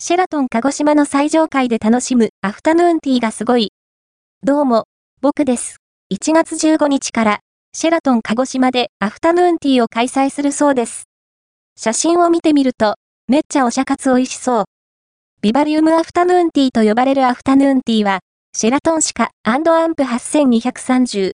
シェラトン鹿児島の最上階で楽しむアフタヌーンティーがすごい。どうも、僕です。1月15日から、シェラトン鹿児島でアフタヌーンティーを開催するそうです。写真を見てみると、めっちゃおしゃかつ美味しそう。ビバリウムアフタヌーンティーと呼ばれるアフタヌーンティーは、シェラトンシカアンプ8230